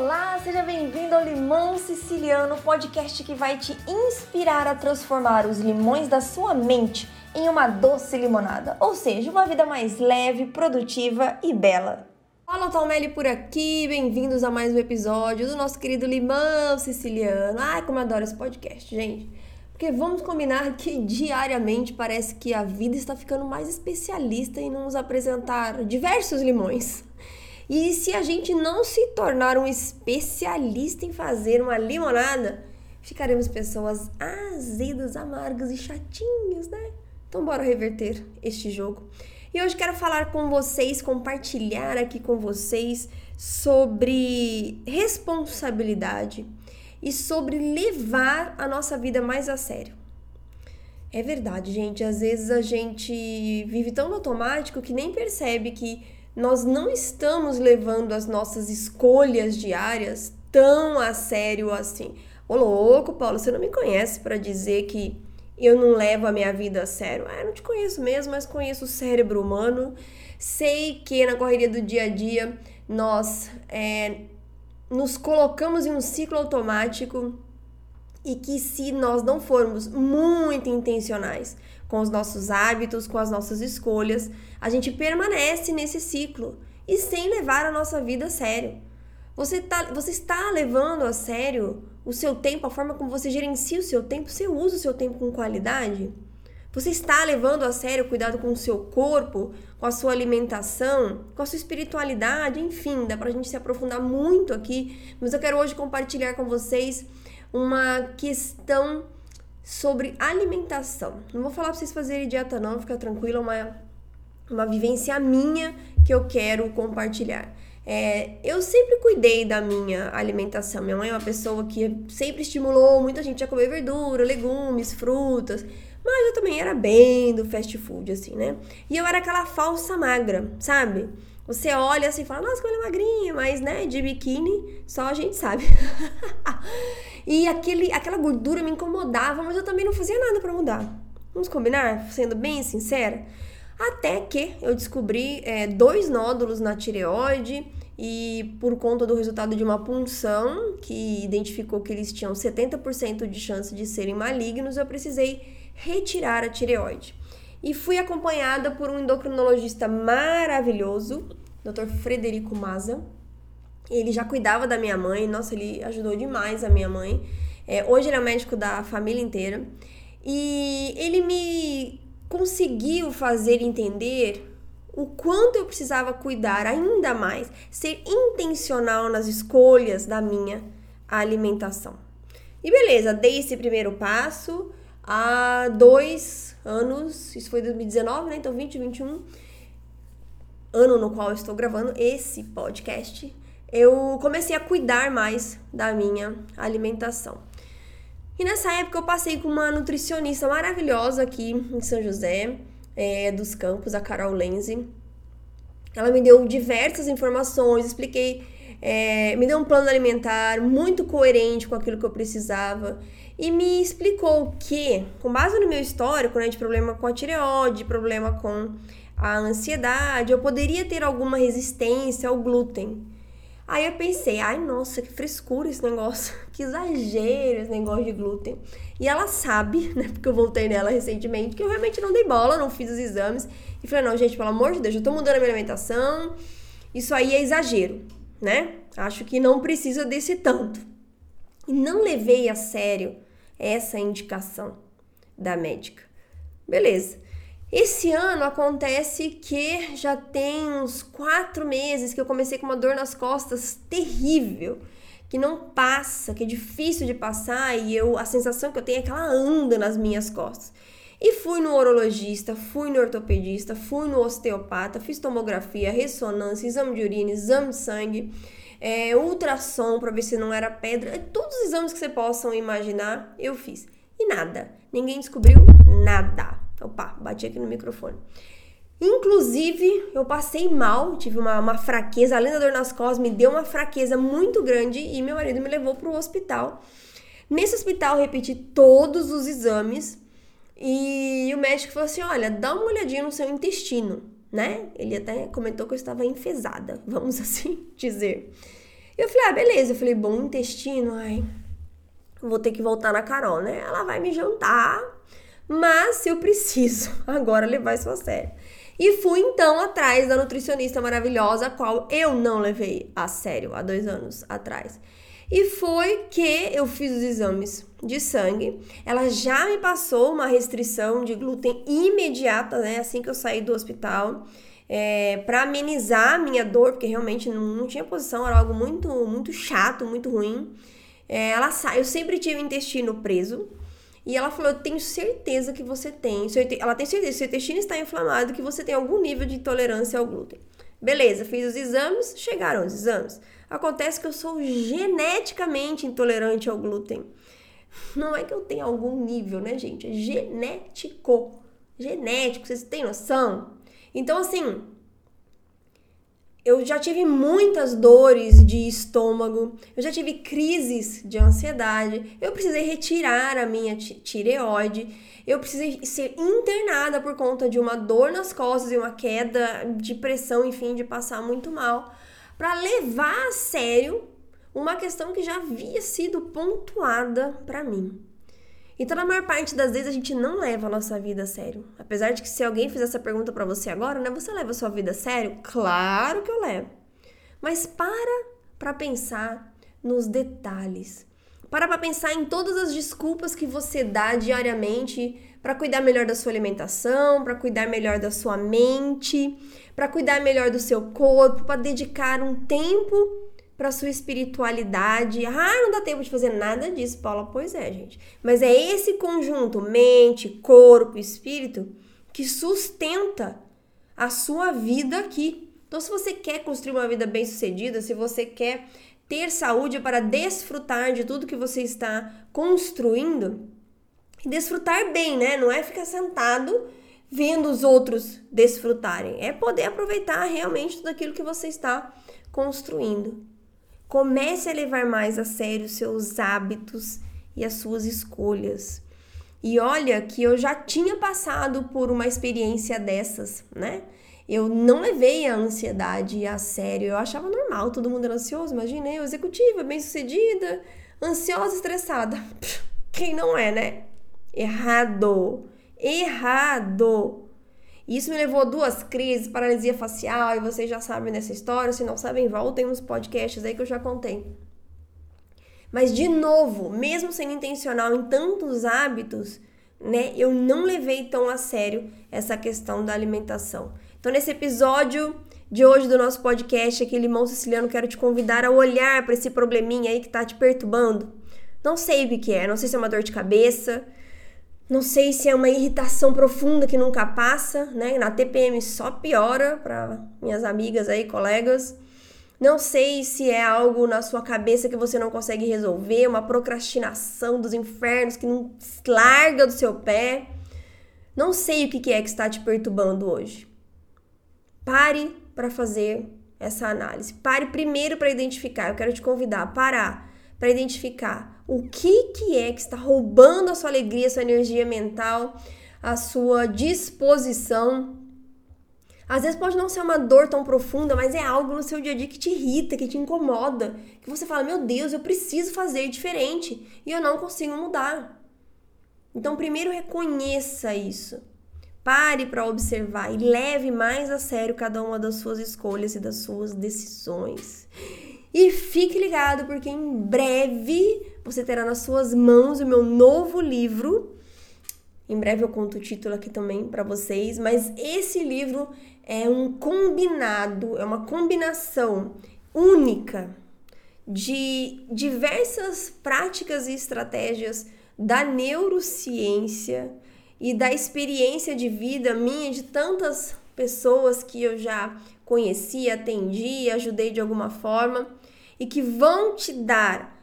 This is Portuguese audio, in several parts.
Olá, seja bem-vindo ao Limão Siciliano, podcast que vai te inspirar a transformar os limões da sua mente em uma doce limonada, ou seja, uma vida mais leve, produtiva e bela. Fala Talmelli por aqui, bem-vindos a mais um episódio do nosso querido Limão Siciliano. Ai, como eu adoro esse podcast, gente. Porque vamos combinar que diariamente parece que a vida está ficando mais especialista em nos apresentar diversos limões. E se a gente não se tornar um especialista em fazer uma limonada, ficaremos pessoas azedas, amargas e chatinhas, né? Então bora reverter este jogo. E hoje quero falar com vocês, compartilhar aqui com vocês sobre responsabilidade e sobre levar a nossa vida mais a sério. É verdade, gente. Às vezes a gente vive tão automático que nem percebe que nós não estamos levando as nossas escolhas diárias tão a sério assim. Ô louco, Paulo, você não me conhece para dizer que eu não levo a minha vida a sério. Ah, eu não te conheço mesmo, mas conheço o cérebro humano. Sei que na correria do dia a dia nós é, nos colocamos em um ciclo automático e que se nós não formos muito intencionais com os nossos hábitos, com as nossas escolhas, a gente permanece nesse ciclo e sem levar a nossa vida a sério. Você, tá, você está levando a sério o seu tempo, a forma como você gerencia o seu tempo, você usa o seu tempo com qualidade? Você está levando a sério o cuidado com o seu corpo, com a sua alimentação, com a sua espiritualidade, enfim, dá pra gente se aprofundar muito aqui, mas eu quero hoje compartilhar com vocês uma questão sobre alimentação. Não vou falar para vocês fazerem dieta não, fica tranquilo, uma, uma vivência minha que eu quero compartilhar. É, eu sempre cuidei da minha alimentação. Minha mãe é uma pessoa que sempre estimulou muita gente a comer verdura, legumes, frutas. Mas eu também era bem do fast food, assim, né? E eu era aquela falsa magra, sabe? Você olha assim e fala, nossa, como ela é magrinha, mas, né, de biquíni, só a gente sabe. e aquele, aquela gordura me incomodava, mas eu também não fazia nada para mudar. Vamos combinar? Sendo bem sincera? Até que eu descobri é, dois nódulos na tireoide e por conta do resultado de uma punção que identificou que eles tinham 70% de chance de serem malignos, eu precisei retirar a tireoide e fui acompanhada por um endocrinologista maravilhoso, Dr. Frederico Maza. Ele já cuidava da minha mãe, nossa, ele ajudou demais a minha mãe. É, hoje ele é médico da família inteira e ele me conseguiu fazer entender o quanto eu precisava cuidar ainda mais, ser intencional nas escolhas da minha alimentação. E beleza, dei esse primeiro passo há dois anos, isso foi 2019, né? Então 2021, ano no qual estou gravando esse podcast, eu comecei a cuidar mais da minha alimentação. E nessa época eu passei com uma nutricionista maravilhosa aqui em São José é, dos Campos, a Carol Lenze. Ela me deu diversas informações, expliquei, é, me deu um plano alimentar muito coerente com aquilo que eu precisava e me explicou que, com base no meu histórico, né, de problema com a tireoide, problema com a ansiedade, eu poderia ter alguma resistência ao glúten. Aí eu pensei, ai nossa, que frescura esse negócio, que exagero esse negócio de glúten. E ela sabe, né, porque eu voltei nela recentemente, que eu realmente não dei bola, não fiz os exames. E falei, não, gente, pelo amor de Deus, eu tô mudando a minha alimentação, isso aí é exagero, né? Acho que não precisa desse tanto. E não levei a sério essa indicação da médica. Beleza. Esse ano acontece que já tem uns quatro meses que eu comecei com uma dor nas costas terrível, que não passa, que é difícil de passar e eu a sensação que eu tenho é que ela anda nas minhas costas. E fui no urologista, fui no ortopedista, fui no osteopata, fiz tomografia, ressonância, exame de urina, exame de sangue é, ultrassom para ver se não era pedra, todos os exames que você possam imaginar, eu fiz. E nada. Ninguém descobriu nada. Opa, bati aqui no microfone. Inclusive, eu passei mal, tive uma, uma fraqueza, além da dor nas costas, me deu uma fraqueza muito grande e meu marido me levou para o hospital. Nesse hospital, repeti todos os exames e o médico falou assim: olha, dá uma olhadinha no seu intestino né? Ele até comentou que eu estava enfesada, vamos assim dizer. Eu falei, ah, beleza. Eu falei, bom intestino, ai, vou ter que voltar na Carol, né? Ela vai me jantar, mas eu preciso agora levar isso a sério. E fui então atrás da nutricionista maravilhosa, a qual eu não levei a sério há dois anos atrás. E foi que eu fiz os exames de sangue. Ela já me passou uma restrição de glúten imediata, né? Assim que eu saí do hospital. É, para amenizar a minha dor, porque realmente não, não, tinha posição, era algo muito, muito chato, muito ruim. É, ela eu sempre tive intestino preso. E ela falou: Eu tenho certeza que você tem. Ela tem certeza que seu intestino está inflamado, que você tem algum nível de intolerância ao glúten. Beleza, fiz os exames, chegaram os exames. Acontece que eu sou geneticamente intolerante ao glúten. Não é que eu tenha algum nível, né, gente? É genético. Genético, vocês têm noção? Então, assim, eu já tive muitas dores de estômago, eu já tive crises de ansiedade, eu precisei retirar a minha tireoide, eu precisei ser internada por conta de uma dor nas costas e uma queda de pressão, enfim, de passar muito mal para levar a sério uma questão que já havia sido pontuada para mim. Então, na maior parte das vezes, a gente não leva a nossa vida a sério. Apesar de que se alguém fizer essa pergunta para você agora, né? Você leva a sua vida a sério? Claro que eu levo. Mas para para pensar nos detalhes. Para para pensar em todas as desculpas que você dá diariamente para cuidar melhor da sua alimentação, para cuidar melhor da sua mente, para cuidar melhor do seu corpo, para dedicar um tempo para sua espiritualidade. Ah, não dá tempo de fazer nada disso, Paula. Pois é, gente. Mas é esse conjunto, mente, corpo, espírito, que sustenta a sua vida aqui. Então, se você quer construir uma vida bem-sucedida, se você quer ter saúde para desfrutar de tudo que você está construindo, e desfrutar bem, né? Não é ficar sentado vendo os outros desfrutarem. É poder aproveitar realmente tudo aquilo que você está construindo. Comece a levar mais a sério os seus hábitos e as suas escolhas. E olha que eu já tinha passado por uma experiência dessas, né? Eu não levei a ansiedade a sério. Eu achava normal, todo mundo era ansioso. Imagina, eu, executiva, bem-sucedida, ansiosa, estressada. Quem não é, né? Errado. Errado. Isso me levou a duas crises, paralisia facial, e vocês já sabem dessa história. Se não sabem, voltem nos podcasts aí que eu já contei. Mas, de novo, mesmo sendo intencional em tantos hábitos, né, eu não levei tão a sério essa questão da alimentação. Então, nesse episódio de hoje do nosso podcast aqui, Limão Siciliano, quero te convidar a olhar para esse probleminha aí que tá te perturbando. Não sei o que é, não sei se é uma dor de cabeça, não sei se é uma irritação profunda que nunca passa, né? Na TPM só piora para minhas amigas aí, colegas. Não sei se é algo na sua cabeça que você não consegue resolver, uma procrastinação dos infernos que não larga do seu pé. Não sei o que é que está te perturbando hoje. Pare para fazer essa análise. Pare primeiro para identificar. Eu quero te convidar a parar para identificar o que, que é que está roubando a sua alegria, a sua energia mental, a sua disposição. Às vezes pode não ser uma dor tão profunda, mas é algo no seu dia a dia que te irrita, que te incomoda, que você fala: "Meu Deus, eu preciso fazer diferente e eu não consigo mudar". Então, primeiro reconheça isso. Pare para observar e leve mais a sério cada uma das suas escolhas e das suas decisões. E fique ligado porque em breve você terá nas suas mãos o meu novo livro. Em breve eu conto o título aqui também para vocês, mas esse livro é um combinado, é uma combinação única de diversas práticas e estratégias da neurociência e da experiência de vida minha de tantas pessoas que eu já conheci, atendi, ajudei de alguma forma e que vão te dar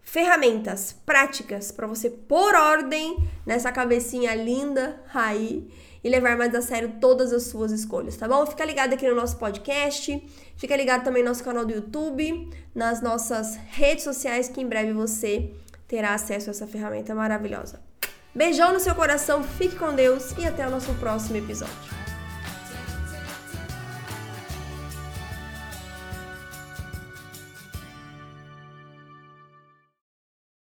ferramentas práticas para você pôr ordem nessa cabecinha linda aí e levar mais a sério todas as suas escolhas, tá bom? Fica ligado aqui no nosso podcast, fica ligado também no nosso canal do YouTube, nas nossas redes sociais que em breve você terá acesso a essa ferramenta maravilhosa. Beijão no seu coração, fique com Deus e até o nosso próximo episódio.